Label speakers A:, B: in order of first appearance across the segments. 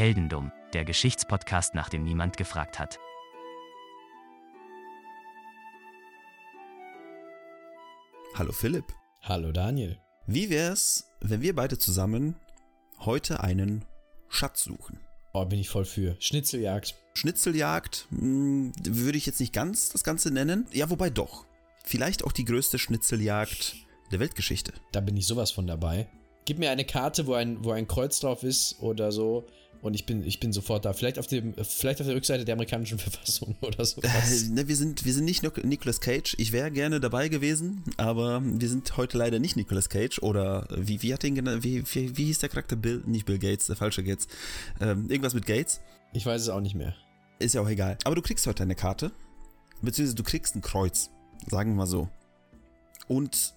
A: Heldendum, der Geschichtspodcast, nach dem niemand gefragt hat.
B: Hallo Philipp.
C: Hallo Daniel.
B: Wie wär's, wenn wir beide zusammen heute einen Schatz suchen?
C: Oh, bin ich voll für. Schnitzeljagd.
B: Schnitzeljagd mh, würde ich jetzt nicht ganz das Ganze nennen. Ja, wobei doch. Vielleicht auch die größte Schnitzeljagd der Weltgeschichte.
C: Da bin ich sowas von dabei. Gib mir eine Karte, wo ein, wo ein Kreuz drauf ist oder so. Und ich bin, ich bin sofort da. Vielleicht auf, dem, vielleicht auf der Rückseite der amerikanischen Verfassung oder sowas.
B: Äh, ne, wir, sind, wir sind nicht Nicolas Cage. Ich wäre gerne dabei gewesen, aber wir sind heute leider nicht Nicolas Cage. Oder wie, wie hat den genannt? Wie, wie, wie hieß der Charakter? Bill, nicht Bill Gates, der falsche Gates. Ähm, irgendwas mit Gates.
C: Ich weiß es auch nicht mehr.
B: Ist ja auch egal. Aber du kriegst heute eine Karte. Beziehungsweise du kriegst ein Kreuz. Sagen wir mal so. Und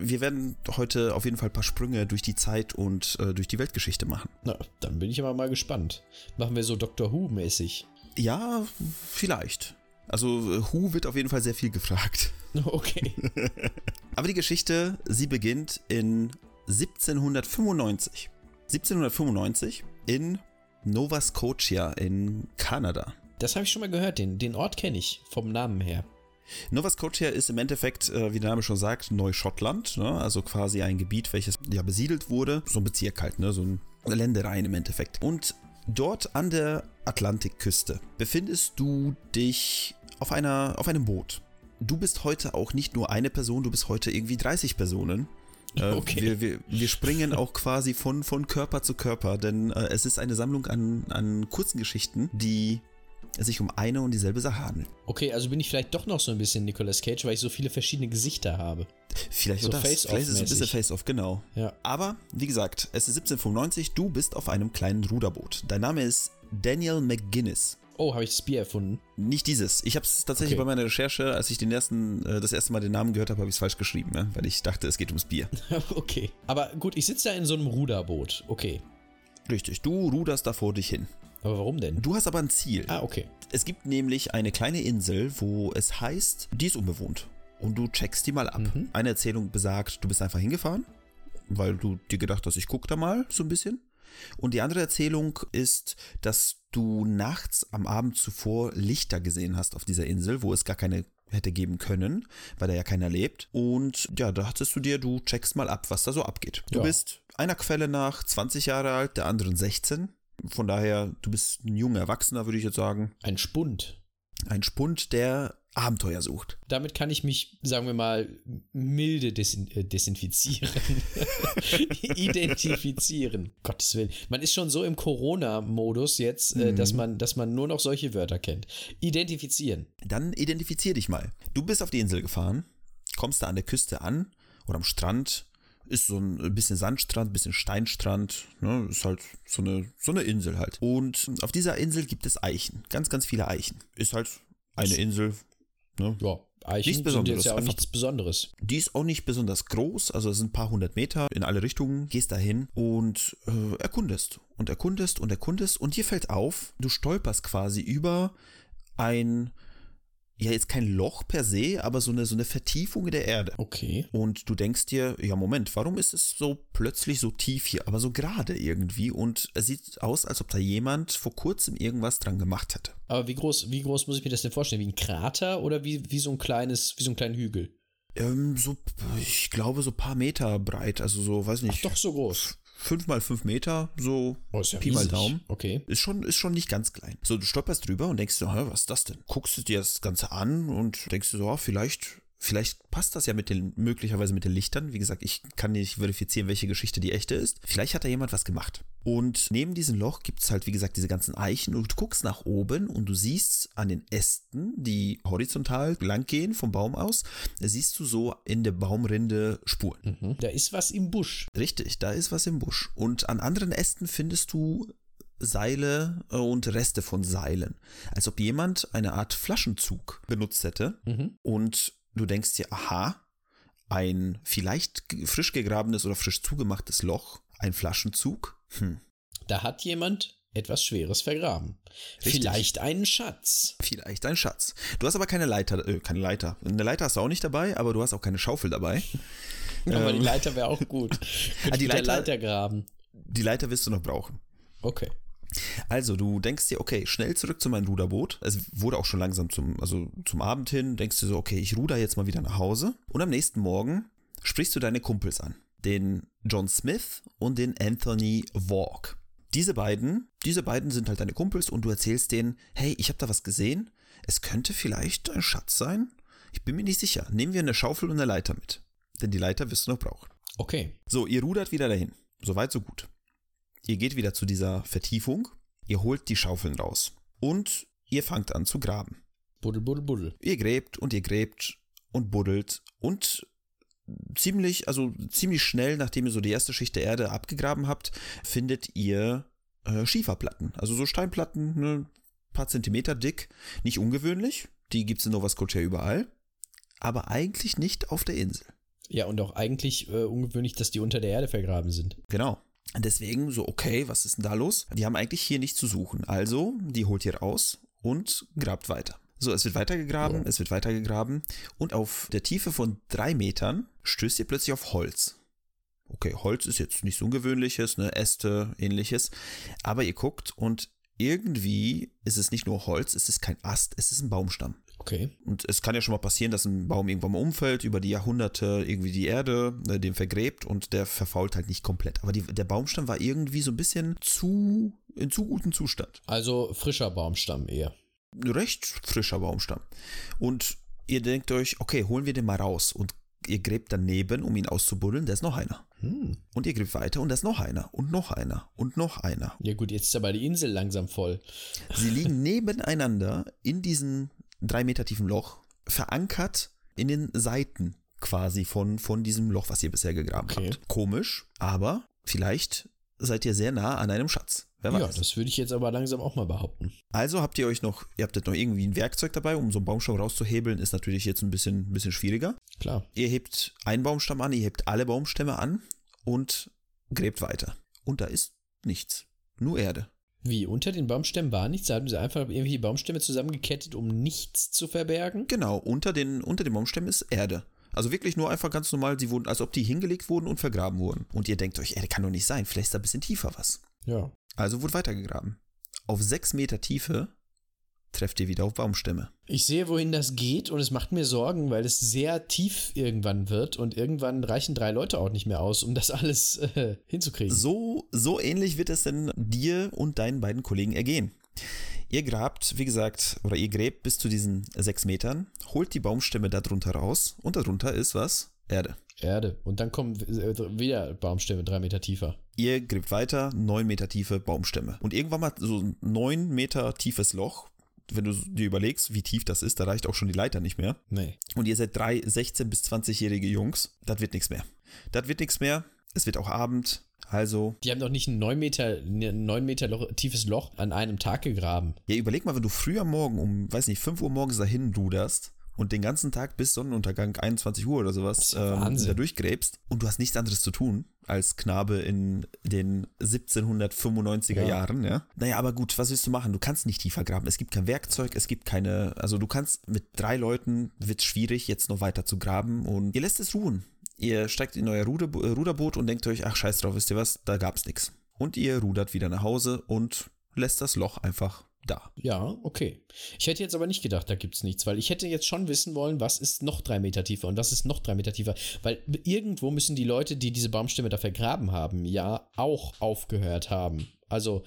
B: wir werden heute auf jeden Fall ein paar Sprünge durch die Zeit und äh, durch die Weltgeschichte machen.
C: Na, dann bin ich aber mal gespannt. Machen wir so Doctor Who-mäßig.
B: Ja, vielleicht. Also äh, Who wird auf jeden Fall sehr viel gefragt.
C: Okay.
B: aber die Geschichte, sie beginnt in 1795. 1795 in Nova Scotia in Kanada.
C: Das habe ich schon mal gehört, den, den Ort kenne ich vom Namen her.
B: Nova Scotia ist im Endeffekt, äh, wie der Name schon sagt, Neuschottland, ne? also quasi ein Gebiet, welches ja besiedelt wurde, so ein Bezirk halt, ne? so ein Ländereien im Endeffekt. Und dort an der Atlantikküste befindest du dich auf, einer, auf einem Boot. Du bist heute auch nicht nur eine Person, du bist heute irgendwie 30 Personen. Äh,
C: Okay.
B: Wir, wir, wir springen auch quasi von, von Körper zu Körper, denn äh, es ist eine Sammlung an, an kurzen Geschichten, die sich um eine und dieselbe Sache handeln.
C: Okay, also bin ich vielleicht doch noch so ein bisschen Nicolas Cage, weil ich so viele verschiedene Gesichter habe.
B: Vielleicht
C: So
B: das.
C: Face-Off
B: Vielleicht ist es ein bisschen. Face-Off, genau.
C: Ja.
B: Aber, wie gesagt, es ist 1795, du bist auf einem kleinen Ruderboot. Dein Name ist Daniel McGuinness.
C: Oh, habe ich das Bier erfunden?
B: Nicht dieses. Ich habe es tatsächlich
C: Okay.
B: bei meiner Recherche, als ich den ersten, äh, das erste Mal den Namen gehört habe, habe ich es falsch geschrieben, ja? weil ich dachte, es geht ums Bier.
C: okay. Aber gut, ich sitze da in so einem Ruderboot. Okay.
B: Richtig, du ruderst da vor dich hin.
C: Aber warum denn?
B: Du hast aber ein Ziel.
C: Ah, okay.
B: Es gibt nämlich eine kleine Insel, wo es heißt, die ist unbewohnt. Und du checkst die mal ab.
C: Mhm.
B: Eine Erzählung besagt, du bist einfach hingefahren, weil du dir gedacht hast, ich guck da mal so ein bisschen. Und die andere Erzählung ist, dass du nachts am Abend zuvor Lichter gesehen hast auf dieser Insel, wo es gar keine hätte geben können, weil da ja keiner lebt. Und ja, da hattest du dir, du checkst mal ab, was da so abgeht. Du
C: Ja.
B: bist einer Quelle nach 20 Jahre alt, der anderen 16. Von daher, du bist ein junger Erwachsener, würde ich jetzt sagen.
C: Ein Spund.
B: Ein Spund, der Abenteuer sucht.
C: Damit kann ich mich, sagen wir mal, milde desin äh, desinfizieren. Identifizieren. Gottes Willen. Man ist schon so im Corona-Modus jetzt, äh, dass, man, dass man nur noch solche Wörter kennt. Identifizieren.
B: Dann identifizier dich mal. Du bist auf die Insel gefahren, kommst da an der Küste an oder am Strand. Ist so ein bisschen Sandstrand, bisschen Steinstrand, ne? Ist halt so eine, so eine Insel halt. Und auf dieser Insel gibt es Eichen. Ganz, ganz viele Eichen. Ist halt eine Insel, ne?
C: Ja, Eichen
B: Nichts
C: sind
B: Besonderes,
C: jetzt ja auch nichts Besonderes.
B: Die ist auch nicht besonders groß, also es sind ein paar hundert Meter in alle Richtungen. Gehst dahin und äh, erkundest und erkundest und erkundest und dir fällt auf, du stolperst quasi über ein, ja jetzt kein Loch per se, aber so eine, so eine Vertiefung in der Erde.
C: Okay.
B: Und du denkst dir, ja Moment, warum ist es so plötzlich so tief hier, aber so gerade irgendwie und es sieht aus, als ob da jemand vor kurzem irgendwas dran gemacht hätte.
C: Aber wie groß, wie groß muss ich mir das denn vorstellen? Wie ein Krater oder wie, wie so ein kleines, wie so ein kleiner Hügel?
B: Ähm, so, ich glaube, so ein paar Meter breit, also so, weiß nicht.
C: Doch so groß.
B: Fünf mal fünf Meter, so
C: Oh, ist ja
B: Pi mal
C: riesig.
B: Daumen.
C: Okay.
B: Ist schon, ist schon nicht ganz klein. So, du stolperst drüber und denkst so, hä, was ist das denn? Guckst du dir das Ganze an und denkst du so, ah, vielleicht, vielleicht passt das ja mit den, möglicherweise mit den Lichtern. Wie gesagt, ich kann nicht verifizieren, welche Geschichte die echte ist. Vielleicht hat da jemand was gemacht. Und neben diesem Loch gibt es halt, wie gesagt, diese ganzen Eichen und du guckst nach oben und du siehst an den Ästen, die horizontal lang gehen vom Baum aus, siehst du so in der Baumrinde Spuren.
C: Mhm. Da ist was im Busch.
B: Richtig, da ist was im Busch. Und an anderen Ästen findest du Seile äh, und Reste von Seilen. Als ob jemand eine Art Flaschenzug benutzt hätte.
C: Mhm.
B: Und du denkst dir, aha, ein vielleicht frisch gegrabenes oder frisch zugemachtes Loch, ein Flaschenzug. Hm,
C: Da hat jemand etwas Schweres vergraben.
B: Richtig.
C: Vielleicht einen Schatz.
B: vielleicht ein Schatz. Du hast aber keine Leiter, äh, keine Leiter. Eine Leiter hast du auch nicht dabei, aber du hast auch keine Schaufel dabei.
C: Aber die Leiter wäre auch gut.
B: Ähm. Ah, die Leiter-
C: Leiter graben.
B: Die Leiter wirst du noch brauchen.
C: Okay.
B: Also, du denkst dir, okay, schnell zurück zu meinem Ruderboot. Es wurde auch schon langsam zum, also zum Abend hin. Denkst du so, okay, ich ruder jetzt mal wieder nach Hause. Und am nächsten Morgen sprichst du deine Kumpels an. Den John Smith und den Anthony Walk. Diese beiden, diese beiden sind halt deine Kumpels und du erzählst denen, hey, ich habe da was gesehen. Es könnte vielleicht ein Schatz sein. Ich bin mir nicht sicher. Nehmen wir eine Schaufel und eine Leiter mit. Denn die Leiter wirst du noch brauchen.
C: Okay.
B: So, ihr rudert wieder dahin. Soweit, so gut. Ihr geht wieder zu dieser Vertiefung. Ihr holt die Schaufeln raus. Und ihr fangt an zu graben.
C: Buddel, buddel, buddel.
B: Ihr gräbt und ihr gräbt und buddelt und ziemlich, also ziemlich schnell, nachdem ihr so die erste Schicht der Erde abgegraben habt, findet ihr äh, Schieferplatten. Also so Steinplatten, ne, paar Zentimeter dick. Nicht ungewöhnlich. Die gibt es in Nova Scotia überall. Aber eigentlich nicht auf der Insel.
C: Ja, und auch eigentlich äh, ungewöhnlich, dass die unter der Erde vergraben sind.
B: Genau. Deswegen so, okay, was ist denn da los? Die haben eigentlich hier nichts zu suchen. Also, die holt ihr raus und grabt weiter. So, es wird weitergegraben,
C: Ja.
B: es wird weitergegraben und auf der Tiefe von drei Metern stößt ihr plötzlich auf Holz. Okay, Holz ist jetzt nichts Ungewöhnliches, ne, Äste, ähnliches. Aber ihr guckt und irgendwie ist es nicht nur Holz, es ist kein Ast, es ist ein Baumstamm.
C: Okay.
B: Und es kann ja schon mal passieren, dass ein Baum irgendwann mal umfällt, über die Jahrhunderte irgendwie die Erde, äh, den vergräbt und der verfault halt nicht komplett. Aber die, der Baumstamm war irgendwie so ein bisschen zu, in zu gutem Zustand.
C: Also frischer Baumstamm eher.
B: Recht frischer Baumstamm. Und ihr denkt euch, okay, holen wir den mal raus. Und ihr gräbt daneben, um ihn auszubuddeln, da ist noch einer.
C: Hm.
B: Und ihr gräbt weiter und da ist noch einer und noch einer und noch einer.
C: Ja gut, jetzt ist aber die Insel langsam voll.
B: Sie liegen nebeneinander in diesem drei Meter tiefen Loch, verankert in den Seiten quasi von, von diesem Loch, was ihr bisher gegraben
C: Okay.
B: habt. Komisch, aber vielleicht seid ihr sehr nah an einem Schatz. Wer
C: Ja,
B: weiß.
C: das würde ich jetzt aber langsam auch mal behaupten.
B: also habt ihr euch noch, ihr habt jetzt noch irgendwie ein Werkzeug dabei, um so einen Baumstamm rauszuhebeln, ist natürlich jetzt ein bisschen, ein bisschen schwieriger.
C: Klar.
B: Ihr hebt einen Baumstamm an, ihr hebt alle Baumstämme an und gräbt weiter. Und da ist nichts. Nur Erde.
C: Wie, unter den Baumstämmen war nichts? Da haben sie einfach irgendwie Baumstämme zusammengekettet, um nichts zu verbergen?
B: Genau, unter den, unter den Baumstämmen ist Erde. Also wirklich nur einfach ganz normal, sie wurden, als ob die hingelegt wurden und vergraben wurden. Und ihr denkt euch, Erde kann doch nicht sein, vielleicht ist da ein bisschen tiefer was.
C: Ja.
B: Also wurde weitergegraben. Auf sechs Meter Tiefe trefft ihr wieder auf Baumstämme.
C: Ich sehe, wohin das geht und es macht mir Sorgen, weil es sehr tief irgendwann wird und irgendwann reichen drei Leute auch nicht mehr aus, um das alles äh, hinzukriegen.
B: So, so ähnlich wird es denn dir und deinen beiden Kollegen ergehen. Ihr grabt, wie gesagt, oder ihr gräbt bis zu diesen sechs Metern, holt die Baumstämme darunter raus und darunter ist was? Erde.
C: Erde. Und dann kommen äh, wieder Baumstämme drei Meter tiefer.
B: Ihr gräbt weiter, neun Meter tiefe Baumstämme. Und irgendwann mal so ein neun Meter tiefes Loch, wenn du dir überlegst, wie tief das ist, da reicht auch schon die Leiter nicht mehr.
C: Nee.
B: Und ihr seid drei 16- bis 20-jährige Jungs, das wird nichts mehr. Das wird nichts mehr. Es wird auch Abend. Also,
C: Die haben doch nicht ein 9 Meter, ein 9 Meter Loch, tiefes Loch an einem Tag gegraben.
B: ja, überleg mal, wenn du früh am Morgen um, weiß nicht, 5 Uhr morgens dahin ruderst und den ganzen Tag bis Sonnenuntergang 21 Uhr oder sowas ähm, da durchgräbst und du hast nichts anderes zu tun als Knabe in den 1795er
C: Ja.
B: Jahren, ja. Naja, aber gut, was willst du machen? Du kannst nicht tiefer graben. Es gibt kein Werkzeug, es gibt keine, also du kannst mit drei Leuten, wird schwierig, jetzt noch weiter zu graben und ihr lässt es ruhen. Ihr steigt in euer Ruder, Ruderboot und denkt euch, ach scheiß drauf, wisst ihr was, da gab's nichts. Und ihr rudert wieder nach Hause und lässt das Loch einfach da.
C: Ja, okay. Ich hätte jetzt aber nicht gedacht, da gibt's nichts, weil ich hätte jetzt schon wissen wollen, was ist noch drei Meter tiefer und was ist noch drei Meter tiefer. Weil irgendwo müssen die Leute, die diese Baumstämme da vergraben haben, ja auch aufgehört haben. Also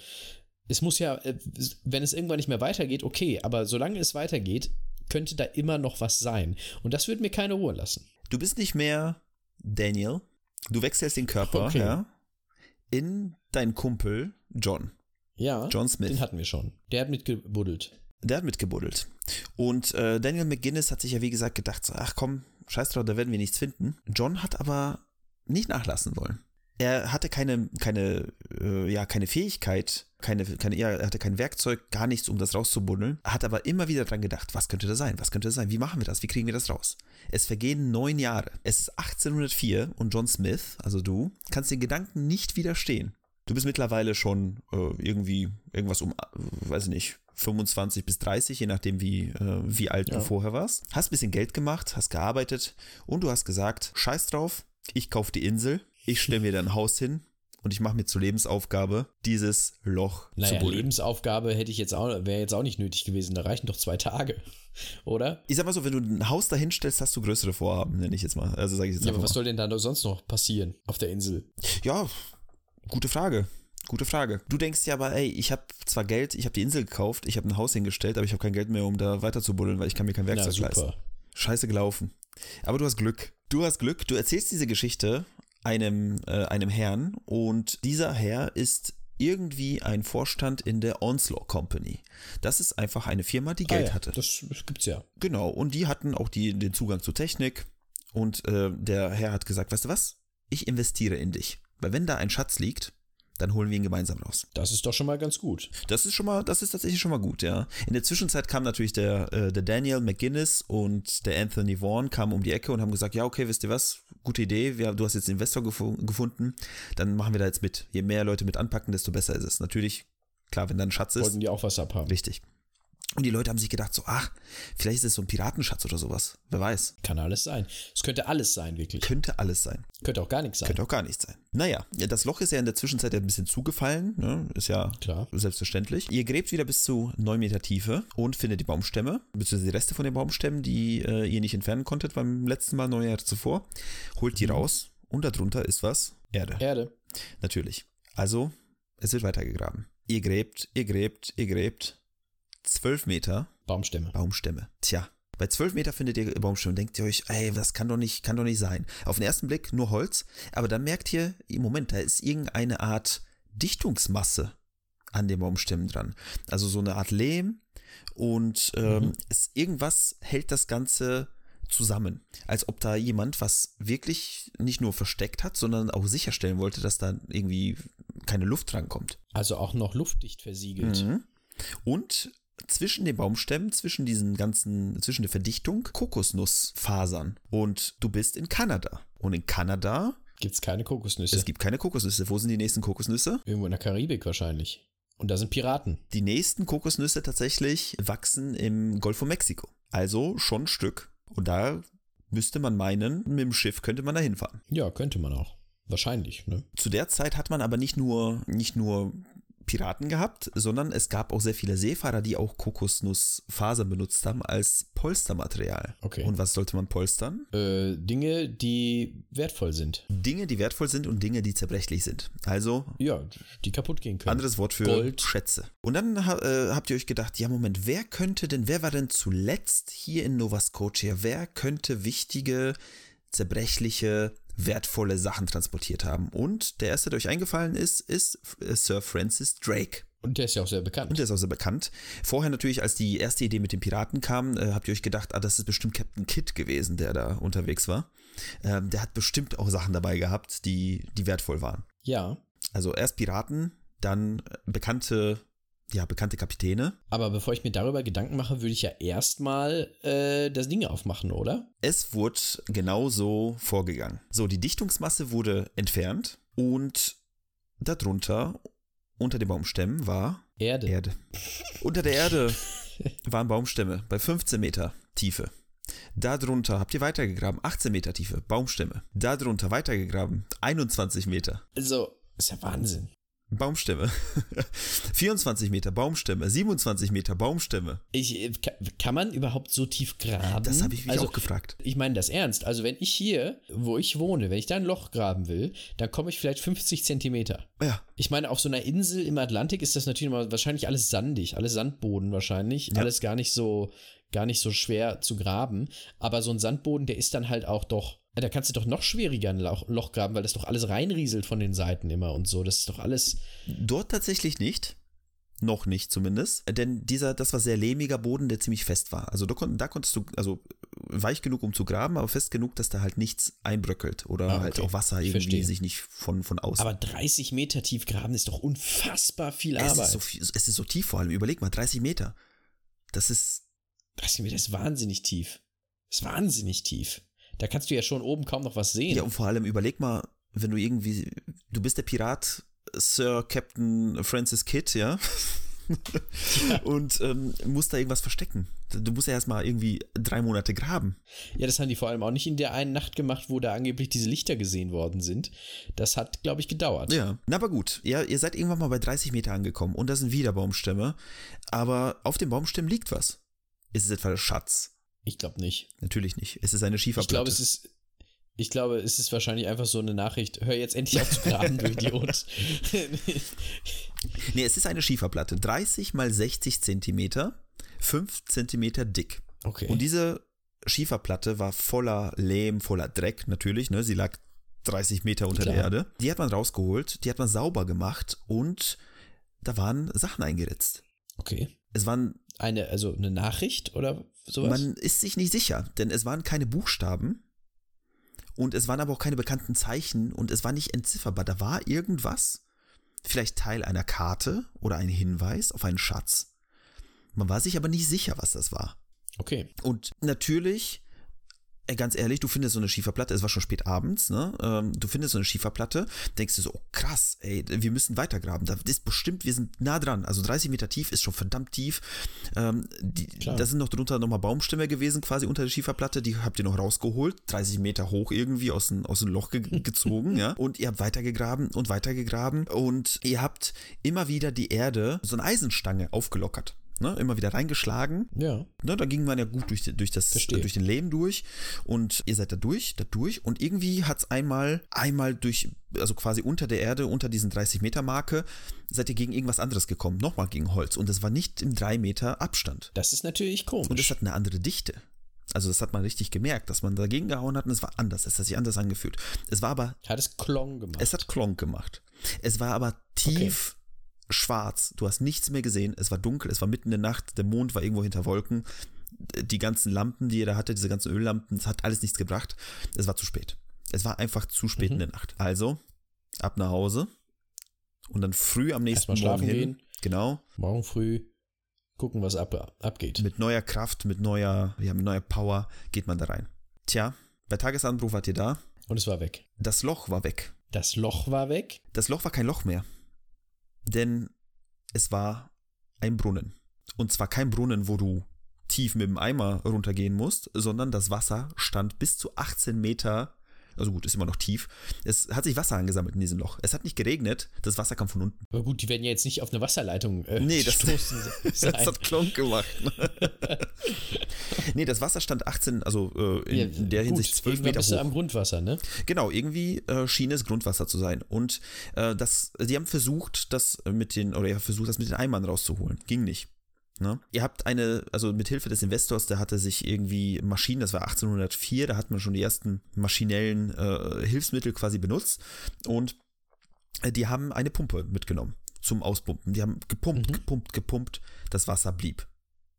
C: es muss ja, äh, wenn es irgendwann nicht mehr weitergeht, okay, aber solange es weitergeht, könnte da immer noch was sein. Und das würde mir keine Ruhe lassen.
B: Du bist nicht mehr Daniel. Du wechselst den Körper,
C: Okay.
B: ja, in deinen Kumpel John.
C: Ja,
B: John Smith.
C: den hatten wir schon. Der hat mitgebuddelt.
B: Der hat mitgebuddelt. Und äh, Daniel McGuinness hat sich ja, wie gesagt, gedacht, so, ach komm, scheiß drauf, da werden wir nichts finden. John hat aber nicht nachlassen wollen. Er hatte keine, keine, äh, ja, keine Fähigkeit, keine, keine, ja, er hatte kein Werkzeug, gar nichts, um das rauszubuddeln. Hat aber immer wieder dran gedacht, was könnte das sein? Was könnte das sein? Wie machen wir das? Wie kriegen wir das raus? Es vergehen neun Jahre. Es ist 1804 und John Smith, also du, kannst den Gedanken nicht widerstehen. Du bist mittlerweile schon äh, irgendwie irgendwas um, äh, weiß ich nicht, 25 bis 30, je nachdem wie, äh, wie alt
C: Ja.
B: du vorher warst. Hast ein bisschen Geld gemacht, hast gearbeitet und du hast gesagt, scheiß drauf, ich kauf die Insel, ich stelle mir da ein Haus hin und ich mache mir zur Lebensaufgabe, dieses Loch
C: naja,
B: zu buddeln.
C: Lebensaufgabe hätte ich jetzt auch, wäre jetzt auch nicht nötig gewesen. Da reichen doch zwei Tage, oder?
B: Ich sag mal so, wenn du ein Haus dahin stellst, hast du größere Vorhaben, nenne ich jetzt mal. Also sage ich jetzt
C: Ja, aber was soll denn da sonst noch passieren auf der Insel?
B: Ja, gute Frage. Gute Frage. Du denkst ja aber, ey, ich habe zwar Geld, ich habe die Insel gekauft, ich habe ein Haus hingestellt, aber ich habe kein Geld mehr, um da weiter zu buddeln, weil ich kann mir kein
C: Na,
B: Werkzeug leisten.
C: super.
B: Scheiße gelaufen. Aber du hast Glück. Du hast Glück. Du erzählst diese Geschichte einem, äh, einem Herrn und dieser Herr ist irgendwie ein Vorstand in der Onslow Company. Das ist einfach eine Firma, die Geld
C: ah, ja,
B: hatte.
C: Das, gibt's ja.
B: Genau, und die hatten auch die, den Zugang zur Technik. Und äh, der Herr hat gesagt, weißt du was? Ich investiere in dich. Weil wenn da ein Schatz liegt, dann holen wir ihn gemeinsam raus.
C: Das ist doch schon mal ganz gut.
B: Das ist schon mal, das ist tatsächlich schon mal gut, ja. In der Zwischenzeit kam natürlich der, äh, der Daniel McGuinness und der Anthony Vaughn kamen um die Ecke und haben gesagt, ja, okay, wisst ihr was? Gute Idee, wir, du hast jetzt einen Investor gefu gefunden, dann machen wir da jetzt mit. Je mehr Leute mit anpacken, desto besser ist es. Natürlich, klar, wenn da ein Schatz ist,
C: Wollten die auch was abhaben.
B: richtig. Und die Leute haben sich gedacht, so, ach, vielleicht ist es so ein Piratenschatz oder sowas. Wer weiß.
C: Kann alles sein. Es könnte alles sein, wirklich.
B: Könnte alles sein.
C: Könnte auch gar nichts sein.
B: Könnte auch gar nichts sein. Naja, ja, das Loch ist ja in der Zwischenzeit ein bisschen zugefallen, ne? ist ja
C: Klar.
B: selbstverständlich. Ihr gräbt wieder bis zu 9 Meter Tiefe und findet die Baumstämme, beziehungsweise die Reste von den Baumstämmen, die äh, ihr nicht entfernen konntet beim letzten Mal, neun Jahre zuvor. Holt die raus und darunter ist was? Erde.
C: Erde.
B: Natürlich. Also, es wird weitergegraben. Ihr gräbt, ihr gräbt, ihr gräbt. 12 Meter
C: Baumstämme.
B: Baumstämme. Tja, bei 12 Meter findet ihr Baumstämme und denkt ihr euch, ey, das kann doch nicht, kann doch nicht sein. Auf den ersten Blick nur Holz, aber dann merkt ihr, im Moment, da ist irgendeine Art Dichtungsmasse an den Baumstämmen dran. Also so eine Art Lehm und ähm,
C: Mhm.
B: es, irgendwas hält das Ganze zusammen. Als ob da jemand was wirklich nicht nur versteckt hat, sondern auch sicherstellen wollte, dass da irgendwie keine Luft rankommt.
C: Also auch noch luftdicht versiegelt.
B: Mhm. Und zwischen den Baumstämmen, zwischen diesen ganzen, zwischen der Verdichtung, Kokosnussfasern. Und du bist in Kanada. Und in Kanada,
C: Gibt's keine Kokosnüsse.
B: es gibt keine Kokosnüsse. Wo sind die nächsten Kokosnüsse?
C: Irgendwo in der Karibik wahrscheinlich. Und da sind Piraten.
B: Die nächsten Kokosnüsse tatsächlich wachsen im Golf von Mexiko. Also schon ein Stück. Und da müsste man meinen, mit dem Schiff könnte man da hinfahren.
C: Ja, könnte man auch. Wahrscheinlich, ne?
B: Zu der Zeit hat man aber nicht nur, nicht nur Piraten gehabt, sondern es gab auch sehr viele Seefahrer, die auch Kokosnussfasern benutzt haben als Polstermaterial.
C: Okay.
B: Und was sollte man polstern?
C: Äh, Dinge, die wertvoll sind.
B: Dinge, die wertvoll sind und Dinge, die zerbrechlich sind. Also
C: Ja, die kaputt gehen können.
B: anderes Wort für
C: Gold.
B: Schätze. Und dann äh, habt ihr euch gedacht, ja Moment, wer könnte denn, wer war denn zuletzt hier in Nova Scotia, wer könnte wichtige, zerbrechliche, wertvolle Sachen transportiert haben? Und der erste, der euch eingefallen ist, ist äh, Sir Francis Drake.
C: Und der ist ja auch sehr bekannt.
B: Und der ist auch sehr bekannt. Vorher natürlich, als die erste Idee mit den Piraten kam, äh, habt ihr euch gedacht, ah, das ist bestimmt Captain Kidd gewesen, der da unterwegs war. Ähm, der hat bestimmt auch Sachen dabei gehabt, die, die wertvoll waren.
C: ja,
B: Also erst Piraten, dann bekannte, ja, bekannte Kapitäne.
C: aber bevor ich mir darüber Gedanken mache, würde ich ja erstmal äh, das Ding aufmachen, oder?
B: Es wurde genauso vorgegangen. So, die Dichtungsmasse wurde entfernt und darunter, unter den Baumstämmen, war
C: Erde.
B: Erde. Unter der Erde waren Baumstämme bei 15 Meter Tiefe. Darunter habt ihr weitergegraben, 18 Meter Tiefe, Baumstämme. Darunter weitergegraben, 21 Meter.
C: Also, ist ja Wahnsinn.
B: Baumstämme. 24 Meter Baumstämme, 27 Meter Baumstämme.
C: Ich, äh, ka- kann man überhaupt so tief graben?
B: Das habe ich mich
C: also,
B: auch gefragt.
C: Ich meine das ernst. Also, wenn ich hier, wo ich wohne, wenn ich da ein Loch graben will, dann komme ich vielleicht 50 Zentimeter.
B: Ja,
C: Ich meine, auf so einer Insel im Atlantik ist das natürlich mal wahrscheinlich alles sandig, alles Sandboden wahrscheinlich,
B: Ja.
C: alles gar nicht so, gar nicht so schwer zu graben. Aber so ein Sandboden, der ist dann halt auch doch, ja, da kannst du doch noch schwieriger ein Loch, Loch graben, weil das doch alles reinrieselt von den Seiten immer und so. Das ist doch alles.
B: dort tatsächlich nicht. Noch nicht zumindest. Denn dieser, das war sehr lehmiger Boden, der ziemlich fest war. Also da, kon, da konntest du, also weich genug, um zu graben, aber fest genug, dass da halt nichts einbröckelt oder
C: Ah,
B: halt
C: okay.
B: auch Wasser
C: Ich
B: irgendwie
C: verstehe.
B: sich nicht von, von außen.
C: Aber 30 Meter tief graben ist doch unfassbar viel
B: es
C: Arbeit.
B: ist, so viel, es ist so tief vor allem. Überleg mal, 30 Meter. Das ist
C: 30 Meter ist wahnsinnig tief. Ist wahnsinnig tief. Da kannst du ja schon oben kaum noch was sehen.
B: Ja, und vor allem überleg mal, wenn du irgendwie, du bist der Pirat Sir Captain Francis Kidd, ja? und ähm, musst da irgendwas verstecken. Du musst ja erstmal irgendwie drei Monate graben.
C: Ja, das haben die vor allem auch nicht in der einen Nacht gemacht, wo da angeblich diese Lichter gesehen worden sind. Das hat, glaube ich, gedauert.
B: Ja, na aber gut. Ja, ihr seid irgendwann mal bei 30 Meter angekommen und da sind wieder Baumstämme. Aber auf den Baumstämmen liegt was. Ist es etwa der Schatz?
C: Ich glaube nicht.
B: Natürlich nicht. Es ist eine Schieferplatte.
C: Ich glaube, es ist. Ich glaube, es ist wahrscheinlich einfach so eine Nachricht. Hör jetzt endlich auf zu graben, du Idiot.
B: nee, es ist eine Schieferplatte. 30 mal 60 Zentimeter, 5 Zentimeter dick.
C: Okay.
B: Und diese Schieferplatte war voller Lehm, voller Dreck natürlich. Ne? Sie lag 30 Meter unter
C: Klar.
B: der Erde. Die hat man rausgeholt, die hat man sauber gemacht und da waren Sachen eingeritzt.
C: Okay.
B: Es waren,
C: Eine, also eine Nachricht oder sowas?
B: man ist sich nicht sicher, denn es waren keine Buchstaben und es waren aber auch keine bekannten Zeichen und es war nicht entzifferbar. Da war irgendwas, vielleicht Teil einer Karte oder ein Hinweis auf einen Schatz. Man war sich aber nicht sicher, was das war.
C: okay.
B: Und natürlich, ey, ganz ehrlich, du findest so eine Schieferplatte, es war schon spät abends, ne? Ähm, du findest so eine Schieferplatte, denkst du so, oh krass, ey, wir müssen weitergraben. Da ist bestimmt, wir sind nah dran. Also 30 Meter tief ist schon verdammt tief. Ähm, die, da sind noch drunter nochmal Baumstämme gewesen, quasi unter der Schieferplatte. Die habt ihr noch rausgeholt, 30 Meter hoch irgendwie aus dem, aus dem Loch ge gezogen, ja. Und ihr habt weitergegraben und weitergegraben und ihr habt immer wieder die Erde, so eine Eisenstange aufgelockert. Ne, immer wieder reingeschlagen,
C: Ja.
B: Ne, da ging man ja gut durch, durch, das,
C: Verstehe.
B: durch den Lehm durch und ihr seid da durch, da durch und irgendwie hat es einmal, einmal durch, also quasi unter der Erde, unter diesen 30 Meter Marke, seid ihr gegen irgendwas anderes gekommen, nochmal gegen Holz und es war nicht im 3 Meter Abstand
C: Das ist natürlich komisch.
B: und es hat eine andere Dichte. Also das hat man richtig gemerkt, dass man dagegen gehauen hat und es war anders, es hat sich anders angefühlt. Es war aber
C: hat es Klong gemacht.
B: es hat Klonk gemacht. Es war aber tief schwarz. Du hast nichts mehr gesehen. Es war dunkel. Es war mitten in der Nacht. Der Mond war irgendwo hinter Wolken. Die ganzen Lampen, die ihr da hatte, diese ganzen Öllampen, es hat alles nichts gebracht. Es war zu spät. Es war einfach zu spät
C: Mhm.
B: in der Nacht. Also, ab nach Hause und dann früh am nächsten
C: Erstmal
B: Morgen
C: schlafen
B: hin.
C: gehen.
B: Genau.
C: Morgen früh gucken, was ab, abgeht.
B: Mit neuer Kraft, mit neuer, ja, mit neuer Power geht man da rein. Tja, bei Tagesanbruch wart ihr da.
C: Und es war weg.
B: Das Loch war weg.
C: Das Loch war weg.
B: Das Loch war kein Loch mehr. Denn es war ein Brunnen. Und zwar kein Brunnen, wo du tief mit dem Eimer runtergehen musst, sondern das Wasser stand bis zu 18 Meter. Also gut, ist immer noch tief. Es hat sich Wasser angesammelt in diesem Loch. Es hat nicht geregnet, das Wasser kam von unten.
C: Aber gut, die werden ja jetzt nicht auf eine Wasserleitung äh,
B: Nee, das-. Das hat Klonk gemacht. nee, das Wasser stand 18, also äh, in,
C: Ja,
B: der
C: gut,
B: Hinsicht 12
C: irgendwann
B: Meter
C: bist du
B: hoch.
C: am Grundwasser, ne?
B: Genau, irgendwie äh, schien es Grundwasser zu sein. Und äh, das, sie haben versucht, das mit den, oder habt versucht, das mit den Eimern rauszuholen. Ging nicht. Ne? Ihr habt eine, also mit Hilfe des Investors, der hatte sich irgendwie Maschinen, das war 1804, da hat man schon die ersten maschinellen äh, Hilfsmittel quasi benutzt. Und äh, die haben eine Pumpe mitgenommen zum Auspumpen. Die haben gepumpt,
C: Mhm.
B: gepumpt, gepumpt. Das Wasser blieb.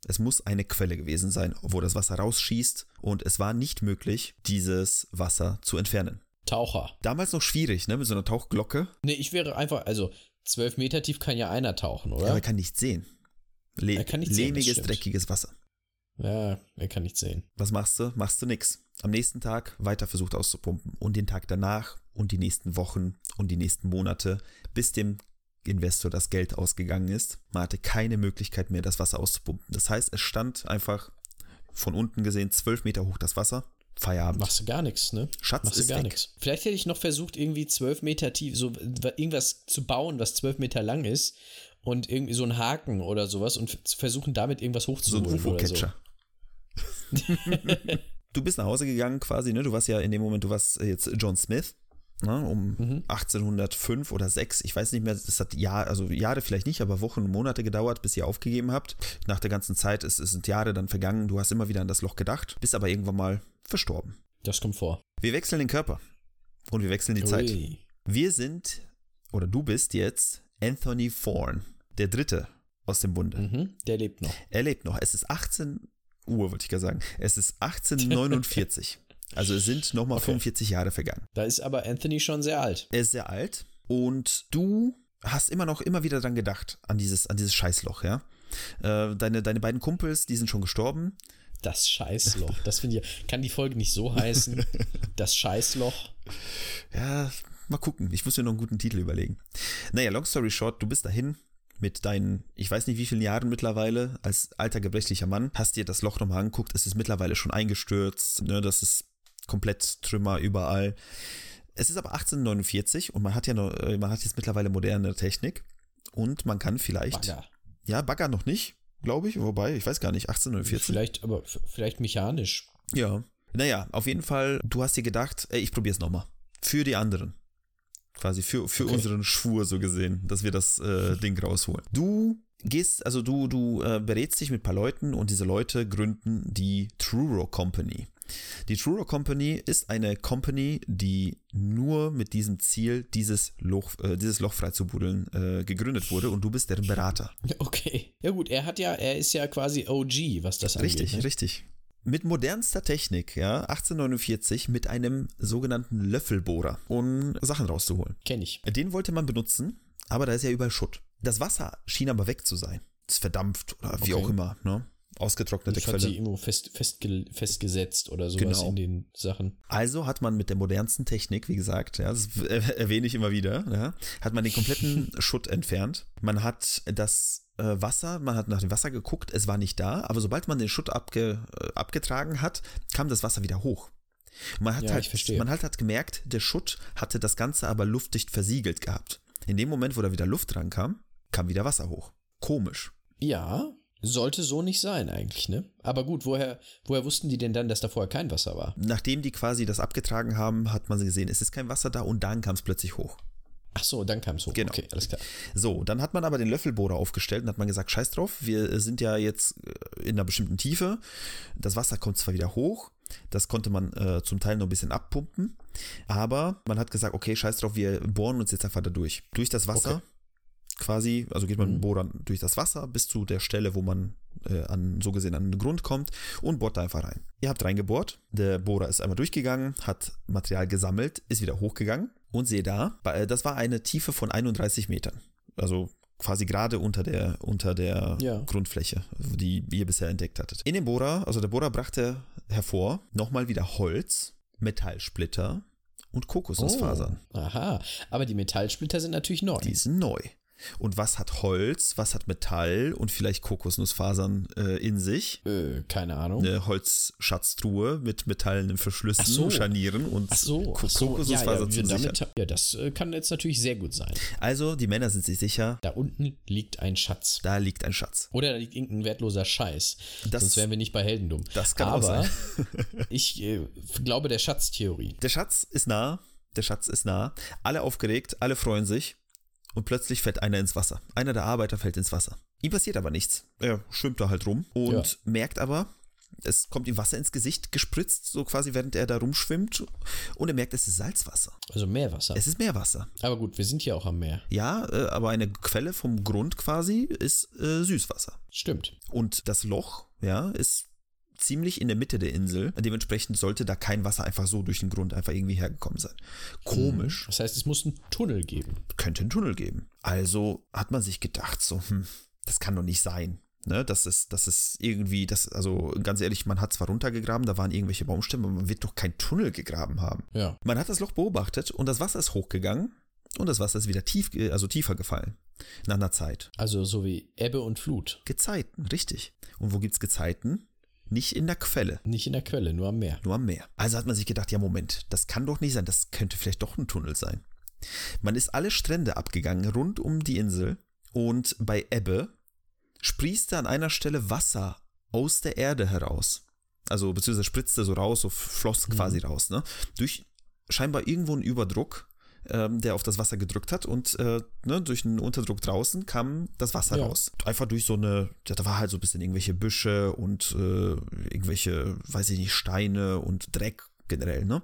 B: Es muss eine Quelle gewesen sein, wo das Wasser rausschießt. Und es war nicht möglich, dieses Wasser zu entfernen.
C: Taucher.
B: Damals noch schwierig, ne, mit so einer Tauchglocke.
C: Nee, ich wäre einfach, also zwölf Meter tief kann ja einer tauchen,
B: Ja,
C: oder?
B: aber er kann nichts sehen. Le
C: Er kann sehen, das
B: lehmiges,
C: stimmt.
B: dreckiges Wasser.
C: Ja, er kann nicht sehen.
B: Was machst du? Machst du nix. Am nächsten Tag weiter versucht auszupumpen. Und den Tag danach und die nächsten Wochen und die nächsten Monate, bis dem Investor das Geld ausgegangen ist. Man hatte keine Möglichkeit mehr, das Wasser auszupumpen. Das heißt, es stand einfach von unten gesehen zwölf Meter hoch das Wasser. Feierabend.
C: Machst du gar nichts, ne?
B: Schatz
C: Machst du
B: ist
C: gar
B: weg.
C: nichts. Vielleicht hätte ich noch versucht, irgendwie zwölf Meter tief, so irgendwas zu bauen, was zwölf Meter lang ist und irgendwie so einen Haken oder sowas und versuchen, damit irgendwas
B: So ein
C: hochzuholen so.
B: UFO-Catcher. du bist nach Hause gegangen quasi, ne? Du warst ja in dem Moment, du warst äh, jetzt John Smith, ne? Um
C: Mhm.
B: 1805 oder 6, ich weiß nicht mehr, das hat Jahr, also Jahre vielleicht nicht, aber Wochen und Monate gedauert, bis ihr aufgegeben habt. Nach der ganzen Zeit, es sind Jahre dann vergangen, du hast immer wieder an das Loch gedacht, bist aber irgendwann mal verstorben.
C: Das kommt vor.
B: Wir wechseln den Körper und wir wechseln die Zeit.
C: Ui.
B: Wir sind, oder du bist jetzt Anthony Thorne, der Dritte aus dem Bunde.
C: Mhm, der lebt noch.
B: Er lebt noch. Es ist 18 Uhr, wollte ich gerade sagen. Es ist 1849. also es sind nochmal
C: Okay.
B: 45 Jahre vergangen.
C: Da ist aber Anthony schon sehr alt.
B: Er ist sehr alt und du hast immer noch immer wieder dran gedacht, an dieses, an dieses Scheißloch, ja. Äh, deine, deine beiden Kumpels, die sind schon gestorben.
C: Das Scheißloch. Das finde ich. Kann die Folge nicht so heißen? Das Scheißloch.
B: Ja, mal gucken. Ich muss mir noch einen guten Titel überlegen. Naja, long story short, du bist dahin mit deinen, ich weiß nicht wie vielen Jahren mittlerweile, als alter gebrechlicher Mann, hast dir das Loch nochmal angeguckt, es ist mittlerweile schon eingestürzt, ne, das ist komplett Trümmer überall. Es ist aber 1849 und man hat ja noch, äh, man hat jetzt mittlerweile moderne Technik und man kann vielleicht,
C: Bagger.
B: ja, Bagger noch nicht, glaube ich, wobei, ich weiß gar nicht, 1849.
C: Vielleicht, aber vielleicht mechanisch.
B: Ja. Naja, auf jeden Fall, du hast dir gedacht, ey, ich probier's nochmal. Für die anderen. Quasi für, für
C: Okay.
B: unseren Schwur so gesehen, dass wir das äh, Ding rausholen. Du gehst, also du, du äh, berätst dich mit ein paar Leuten und diese Leute gründen die Truro Company. Die Truro Company ist eine Company, die nur mit diesem Ziel, dieses Loch, äh, dieses Loch freizubuddeln, äh, gegründet wurde und du bist deren Berater.
C: Okay. Ja gut, er hat ja, er ist ja quasi OG, was das angeht.
B: Richtig,
C: ne?
B: richtig. Mit modernster Technik, ja, 1849 mit einem sogenannten Löffelbohrer, um Sachen rauszuholen.
C: Kenn ich.
B: Den wollte man benutzen, aber da ist ja überall Schutt. Das Wasser schien aber weg zu sein. Es verdampft oder wie
C: Okay.
B: auch immer, ne? Ausgetrocknete
C: Das hat sie
B: Quelle.
C: irgendwo fest, festge, festgesetzt oder sowas
B: Genau.
C: in den Sachen.
B: Also hat man mit der modernsten Technik, wie gesagt, ja, das er- erwähne ich immer wieder, ja, hat man den kompletten Schutt entfernt. Man hat das äh, Wasser, man hat nach dem Wasser geguckt, es war nicht da, aber sobald man den Schutt abge, äh, abgetragen hat, kam das Wasser wieder hoch. Man hat
C: Ja,
B: halt, man hat halt gemerkt, der Schutt hatte das Ganze aber luftdicht versiegelt gehabt. In dem Moment, wo da wieder Luft dran kam, kam wieder Wasser hoch. Komisch.
C: Ja, sollte so nicht sein eigentlich, ne? Aber gut, woher, woher wussten die denn dann, dass da vorher kein Wasser war?
B: Nachdem die quasi das abgetragen haben, hat man gesehen, es ist kein Wasser da und dann kam es plötzlich hoch.
C: Ach so, dann kam es hoch.
B: Genau.
C: Okay, alles klar.
B: So, dann hat man aber den Löffelbohrer aufgestellt und hat man gesagt, scheiß drauf, wir sind ja jetzt äh, in einer bestimmten Tiefe. Das Wasser kommt zwar wieder hoch, das konnte man äh, zum Teil noch ein bisschen abpumpen, aber man hat gesagt, okay, scheiß drauf, wir bohren uns jetzt einfach da durch. Durch das Wasser
C: Okay.
B: Quasi, also geht man mit dem
C: Mhm.
B: Bohrer durch das Wasser bis zu der Stelle, wo man äh, an, so gesehen an den Grund kommt und bohrt da einfach rein. Ihr habt reingebohrt, der Bohrer ist einmal durchgegangen, hat Material gesammelt, ist wieder hochgegangen und sehe da, bei- das war eine Tiefe von 31 Metern. Also quasi gerade unter der, unter der
C: Ja.
B: Grundfläche, die ihr bisher entdeckt hattet. In dem Bohrer, also der Bohrer brachte hervor nochmal wieder Holz, Metallsplitter und Kokosnussfasern.
C: Oh, aha, aber die Metallsplitter sind natürlich neu.
B: Die sind neu. Und was hat Holz, was hat Metall und vielleicht Kokosnussfasern äh, in sich?
C: äh, keine Ahnung.
B: Eine Holzschatztruhe mit metallenen Verschlüssen,
C: so.
B: Scharnieren und
C: Ach so,
B: Ko-
C: ach so.
B: Kokosnussfasern
C: ja, ja,
B: Sichern.
C: damit, ja, das äh, kann jetzt natürlich sehr gut sein.
B: Also, die Männer sind sich sicher,
C: Da unten liegt ein Schatz.
B: da liegt ein Schatz.
C: Oder da liegt irgendein wertloser Scheiß.
B: Das-
C: Sonst wären wir nicht bei Heldendum.
B: Das kann auch
C: Aber
B: sein.
C: ich äh, glaube der Schatztheorie.
B: Der Schatz ist nah, der Schatz ist nah. Alle aufgeregt, alle freuen sich. Und plötzlich fällt einer ins Wasser. Einer der Arbeiter fällt ins Wasser. Ihm passiert aber nichts. Er schwimmt da halt rum und
C: Ja.
B: merkt aber, es kommt ihm Wasser ins Gesicht gespritzt, so quasi während er da rumschwimmt. Und er merkt, es ist Salzwasser.
C: Also Meerwasser.
B: Es ist Meerwasser.
C: Aber gut, wir sind hier auch am Meer.
B: Ja, äh, aber eine Quelle vom Grund quasi ist äh, Süßwasser.
C: Stimmt.
B: Und das Loch, ja, ist ziemlich in der Mitte der Insel. Dementsprechend sollte da kein Wasser einfach so durch den Grund einfach irgendwie hergekommen sein. Komisch.
C: Das heißt, es muss einen Tunnel geben.
B: Könnte einen Tunnel geben. Also hat man sich gedacht, so, hm, das kann doch nicht sein. Ne, das ist, das ist irgendwie, das, also ganz ehrlich, man hat zwar runtergegraben, da waren irgendwelche Baumstämme, aber man wird doch keinen Tunnel gegraben haben.
C: Ja.
B: Man hat das Loch beobachtet und das Wasser ist hochgegangen und das Wasser ist wieder tief, also tiefer gefallen. Nach einer Zeit.
C: Also so wie Ebbe und Flut.
B: Gezeiten, richtig. Und wo gibt's Gezeiten? Nicht in der Quelle,
C: Nicht in der Quelle, nur am Meer.
B: nur am Meer. Also hat man sich gedacht, ja Moment, das kann doch nicht sein, das könnte vielleicht doch ein Tunnel sein. Man ist alle Strände abgegangen rund um die Insel und bei Ebbe sprießte an einer Stelle Wasser aus der Erde heraus. Also beziehungsweise spritzte so raus, so floss quasi raus, ne? Durch scheinbar irgendwo einen Überdruck, ähm, der auf das Wasser gedrückt hat und äh, ne, durch einen Unterdruck draußen kam das Wasser
C: Ja.
B: raus. Einfach durch so eine, ja, da war halt so ein bisschen irgendwelche Büsche und äh, irgendwelche, weiß ich nicht, Steine und Dreck generell, ne?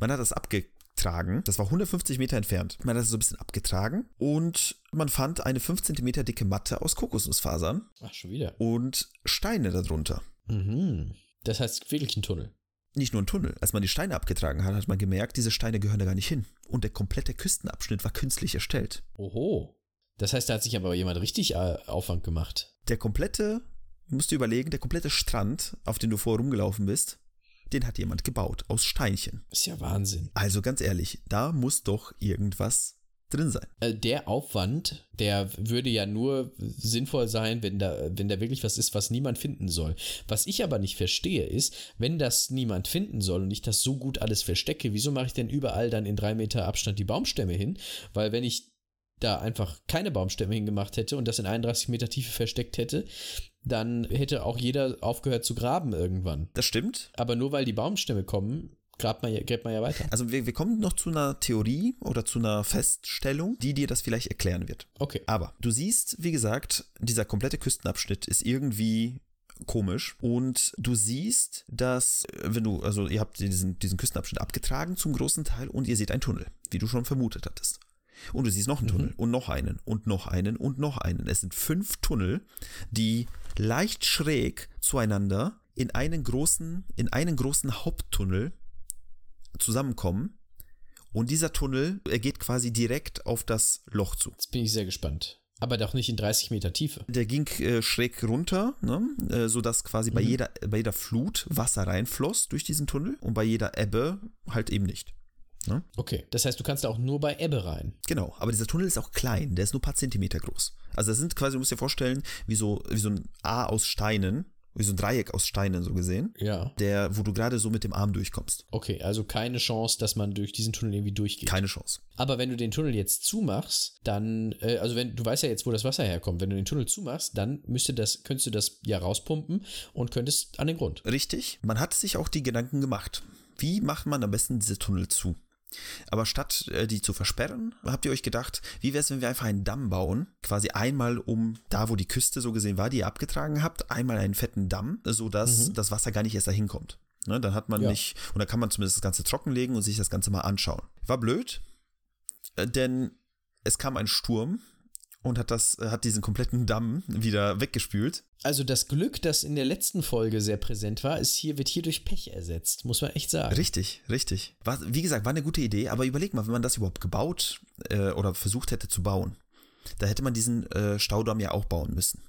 B: Man hat das abgetragen, das war 150 Meter entfernt. Man hat das so ein bisschen abgetragen und man fand eine 5 Zentimeter dicke Matte aus Kokosnussfasern
C: Ach, schon wieder.
B: und Steine darunter.
C: Mhm. Das heißt wirklich ein Tunnel.
B: Nicht nur ein Tunnel. Als man die Steine abgetragen hat, hat man gemerkt, diese Steine gehören da gar nicht hin. Und der komplette Küstenabschnitt war künstlich erstellt.
C: Oho. Das heißt, da hat sich aber jemand richtig äh, Aufwand gemacht.
B: Der komplette, musst du überlegen, der komplette Strand, auf den du vorher rumgelaufen bist, den hat jemand gebaut aus Steinchen.
C: Ist ja Wahnsinn.
B: Also ganz ehrlich, da muss doch irgendwas drin sein.
C: Äh, Der Aufwand, der würde ja nur sinnvoll sein, wenn da, wenn da wirklich was ist, was niemand finden soll. Was ich aber nicht verstehe, ist, wenn das niemand finden soll und ich das so gut alles verstecke, wieso mache ich denn überall dann in drei Meter Abstand die Baumstämme hin? Weil wenn ich da einfach keine Baumstämme hingemacht hätte und das in 31 Meter Tiefe versteckt hätte, dann hätte auch jeder aufgehört zu graben irgendwann.
B: Das stimmt.
C: Aber nur weil die Baumstämme kommen, grabt man ja, gräbt man ja weiter.
B: Also wir, wir kommen noch zu einer Theorie oder zu einer Feststellung, die dir das vielleicht erklären wird.
C: Okay.
B: Aber du siehst, wie gesagt, dieser komplette Küstenabschnitt ist irgendwie komisch und du siehst, dass äh, wenn du, also ihr habt diesen, diesen Küstenabschnitt abgetragen zum großen Teil und ihr seht einen Tunnel, wie du schon vermutet hattest. Und du siehst noch einen Tunnel und noch einen und noch einen und noch einen. Es sind fünf Tunnel, die leicht schräg zueinander in einen großen, in einen großen Haupttunnel zusammenkommen. Und dieser Tunnel, er geht quasi direkt auf das Loch zu.
C: Jetzt bin ich sehr gespannt. Aber doch nicht in 30 Meter Tiefe.
B: Der ging äh, schräg runter, ne? äh, sodass quasi bei, jeder, bei jeder Flut Wasser reinfloss durch diesen Tunnel und bei jeder Ebbe halt eben nicht. Ne?
C: Okay. Das heißt, du kannst da auch nur bei Ebbe rein.
B: Genau, aber dieser Tunnel ist auch klein, der ist nur ein paar Zentimeter groß. Also das sind quasi, du musst dir vorstellen, wie so, wie so ein A aus Steinen, wie so ein Dreieck aus Steinen so gesehen,
C: Ja.
B: der, wo du gerade so mit dem Arm durchkommst.
C: Okay, also keine Chance, dass man durch diesen Tunnel irgendwie durchgeht.
B: Keine Chance.
C: Aber wenn du den Tunnel jetzt zumachst, dann, äh, also wenn du weißt ja jetzt, wo das Wasser herkommt, wenn du den Tunnel zumachst, dann müsste das, könntest du das ja rauspumpen und könntest an den Grund.
B: Richtig. Man hat sich auch die Gedanken gemacht. Wie macht man am besten diese Tunnel zu? Aber statt äh, die zu versperren, habt ihr euch gedacht, wie wäre es, wenn wir einfach einen Damm bauen? Quasi einmal um da, wo die Küste so gesehen war, die ihr abgetragen habt, einmal einen fetten Damm, sodass das Wasser gar nicht erst dahin kommt. Ne, dann hat man
C: Ja.
B: nicht, und dann kann man zumindest das Ganze trockenlegen und sich das Ganze mal anschauen. War blöd, äh, denn es kam ein Sturm und hat das, äh, hat diesen kompletten Damm wieder weggespült.
C: Also das Glück, das in der letzten Folge sehr präsent war, ist hier, wird hier durch Pech ersetzt, muss man echt sagen.
B: Richtig, richtig. War, wie gesagt, war eine gute Idee, aber überleg mal, wenn man das überhaupt gebaut äh, oder versucht hätte zu bauen, da hätte man diesen äh, Staudamm ja auch bauen müssen.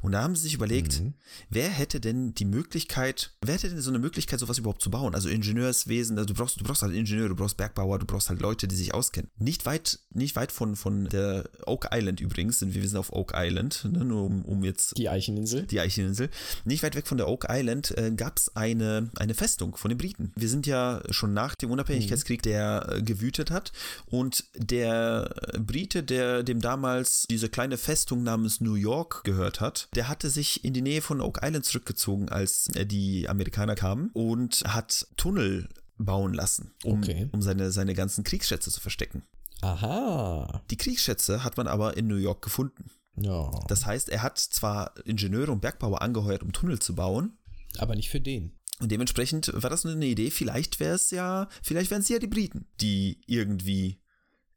B: Und da haben sie sich überlegt,
C: Mhm.
B: wer hätte denn die Möglichkeit, wer hätte denn so eine Möglichkeit, sowas überhaupt zu bauen? Also Ingenieurswesen, also du brauchst, du brauchst halt Ingenieure, du brauchst Bergbauer, du brauchst halt Leute, die sich auskennen. Nicht weit, nicht weit von, von der Oak Island übrigens, sind wir, sind auf Oak Island, ne, nur um, um jetzt
C: Die Eicheninsel.
B: die Eicheninsel. Nicht weit weg von der Oak Island äh, gab es eine, eine Festung von den Briten. Wir sind ja schon nach dem Unabhängigkeitskrieg, der äh, gewütet hat. Und der Brite, der dem damals diese kleine Festung namens New York gehört hat, der hatte sich in die Nähe von Oak Island zurückgezogen, als äh, die Amerikaner kamen und hat Tunnel bauen lassen, um,
C: Okay.
B: um seine, seine ganzen Kriegsschätze zu verstecken.
C: Aha.
B: Die Kriegsschätze hat man aber in New York gefunden.
C: Ja.
B: Das heißt, er hat zwar Ingenieure und Bergbauer angeheuert, um Tunnel zu bauen,
C: Aber nicht für den.
B: und dementsprechend war das nur eine Idee, vielleicht wäre es ja, vielleicht wären es ja die Briten, die irgendwie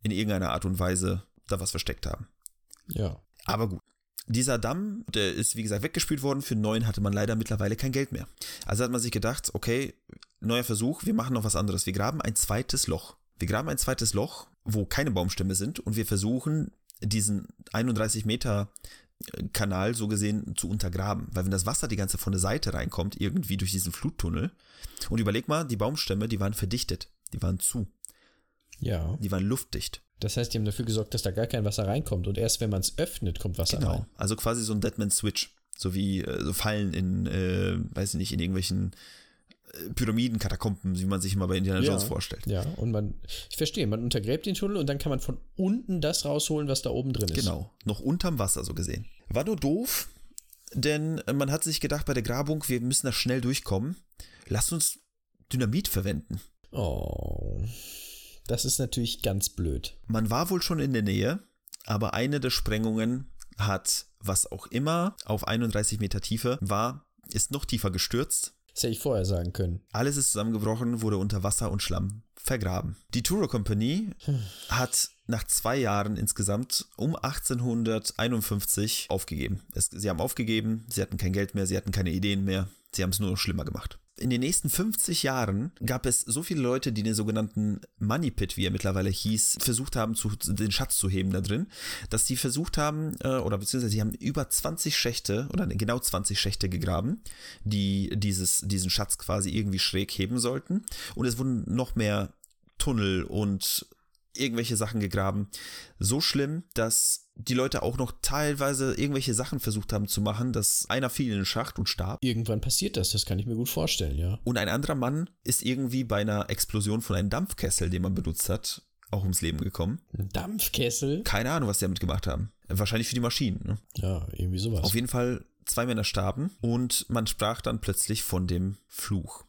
B: in irgendeiner Art und Weise da was versteckt haben.
C: Ja.
B: Aber gut. Dieser Damm, der ist wie gesagt weggespült worden. Für neuen hatte man leider mittlerweile kein Geld mehr. Also hat man sich gedacht, okay, neuer Versuch, wir machen noch was anderes. Wir graben ein zweites Loch. Wir graben ein zweites Loch, wo keine Baumstämme sind und wir versuchen, diesen 31 Meter Kanal so gesehen zu untergraben. Weil wenn das Wasser die ganze von der Seite reinkommt, irgendwie durch diesen Fluttunnel, und überleg mal, die Baumstämme, die waren verdichtet. Die waren zu.
C: Ja.
B: Die waren luftdicht.
C: Das heißt, die haben dafür gesorgt, dass da gar kein Wasser reinkommt. Und erst wenn man es öffnet, kommt Wasser
B: Genau.
C: rein.
B: Also quasi so ein Deadman Switch. So wie äh, so Fallen in, äh, weiß ich nicht, in irgendwelchen äh, Pyramiden, Katakomben, wie man sich immer bei Indiana
C: Ja.
B: Jones vorstellt.
C: Ja, und man, ich verstehe, man untergräbt den Tunnel und dann kann man von unten das rausholen, was da oben drin ist.
B: Genau. Noch unterm Wasser so gesehen. War nur doof, denn äh, man hat sich gedacht bei der Grabung, wir müssen da schnell durchkommen. Lasst uns Dynamit verwenden.
C: Oh. Das ist natürlich ganz blöd.
B: Man war wohl schon in der Nähe, aber eine der Sprengungen hat, was auch immer, auf 31 Meter Tiefe war, ist noch tiefer gestürzt.
C: Das hätte ich vorher sagen können.
B: Alles ist zusammengebrochen, wurde unter Wasser und Schlamm vergraben. Die Turo Company hat nach zwei Jahren insgesamt um 1851 aufgegeben. Es, sie haben aufgegeben, sie hatten kein Geld mehr, sie hatten keine Ideen mehr, sie haben es nur noch schlimmer gemacht. In den nächsten 50 Jahren gab es so viele Leute, die den sogenannten Money Pit, wie er mittlerweile hieß, versucht haben, zu, den Schatz zu heben da drin, dass sie versucht haben, äh, oder beziehungsweise sie haben über 20 Schächte, oder genau 20 Schächte gegraben, die dieses, diesen Schatz quasi irgendwie schräg heben sollten. Und es wurden noch mehr Tunnel und irgendwelche Sachen gegraben. So schlimm, dass die Leute auch noch teilweise irgendwelche Sachen versucht haben zu machen, dass einer fiel in den Schacht und starb.
C: Irgendwann passiert das, das kann ich mir gut vorstellen, ja.
B: Und ein anderer Mann ist irgendwie bei einer Explosion von einem Dampfkessel, den man benutzt hat, auch ums Leben gekommen.
C: Ein Dampfkessel?
B: Keine Ahnung, was die damit gemacht haben. Wahrscheinlich für die Maschinen. Ne?
C: Ja, irgendwie sowas.
B: Auf jeden Fall, zwei Männer starben und man sprach dann plötzlich von dem Fluch.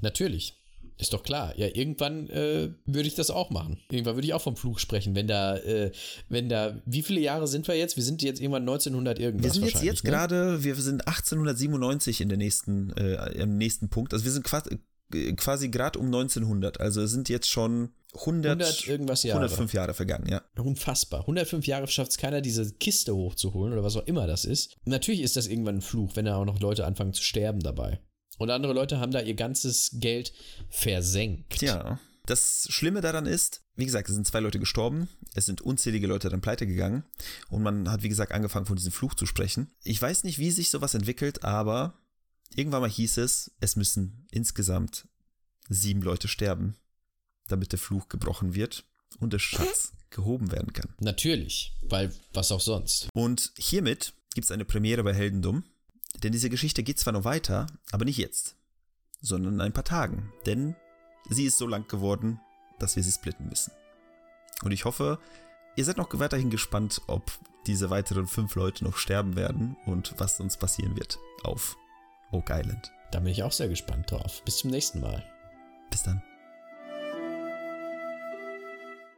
C: Natürlich. Ist doch klar. Ja, irgendwann äh, würde ich das auch machen. Irgendwann würde ich auch vom Fluch sprechen, wenn da, äh, wenn da, wie viele Jahre sind wir jetzt? Wir sind jetzt irgendwann 1900 irgendwas.
B: Wir sind jetzt, jetzt
C: ne?
B: gerade, wir sind 1897 in der nächsten, äh, im nächsten Punkt. Also wir sind quasi, quasi gerade um 1900. Also es sind jetzt schon 100,
C: 100 irgendwas Jahre.
B: 105 Jahre vergangen, ja.
C: Unfassbar. 105 Jahre schafft es keiner, diese Kiste hochzuholen oder was auch immer das ist. Natürlich ist das irgendwann ein Fluch, wenn da auch noch Leute anfangen zu sterben dabei. Und andere Leute haben da ihr ganzes Geld versenkt.
B: Ja. Das Schlimme daran ist, wie gesagt, es sind zwei Leute gestorben, es sind unzählige Leute dann pleite gegangen und man hat, wie gesagt, angefangen von diesem Fluch zu sprechen. Ich weiß nicht, wie sich sowas entwickelt, aber irgendwann mal hieß es, es müssen insgesamt sieben Leute sterben, damit der Fluch gebrochen wird und der Schatz gehoben werden kann.
C: Natürlich, weil was auch sonst.
B: Und hiermit gibt es eine Premiere bei Heldendum, denn diese Geschichte geht zwar noch weiter, aber nicht jetzt, sondern in ein paar Tagen, denn sie ist so lang geworden, dass wir sie splitten müssen. Und ich hoffe, ihr seid noch weiterhin gespannt, ob diese weiteren fünf Leute noch sterben werden und was uns passieren wird auf Oak Island.
C: Da bin ich auch sehr gespannt drauf. Bis zum nächsten Mal.
B: Bis dann.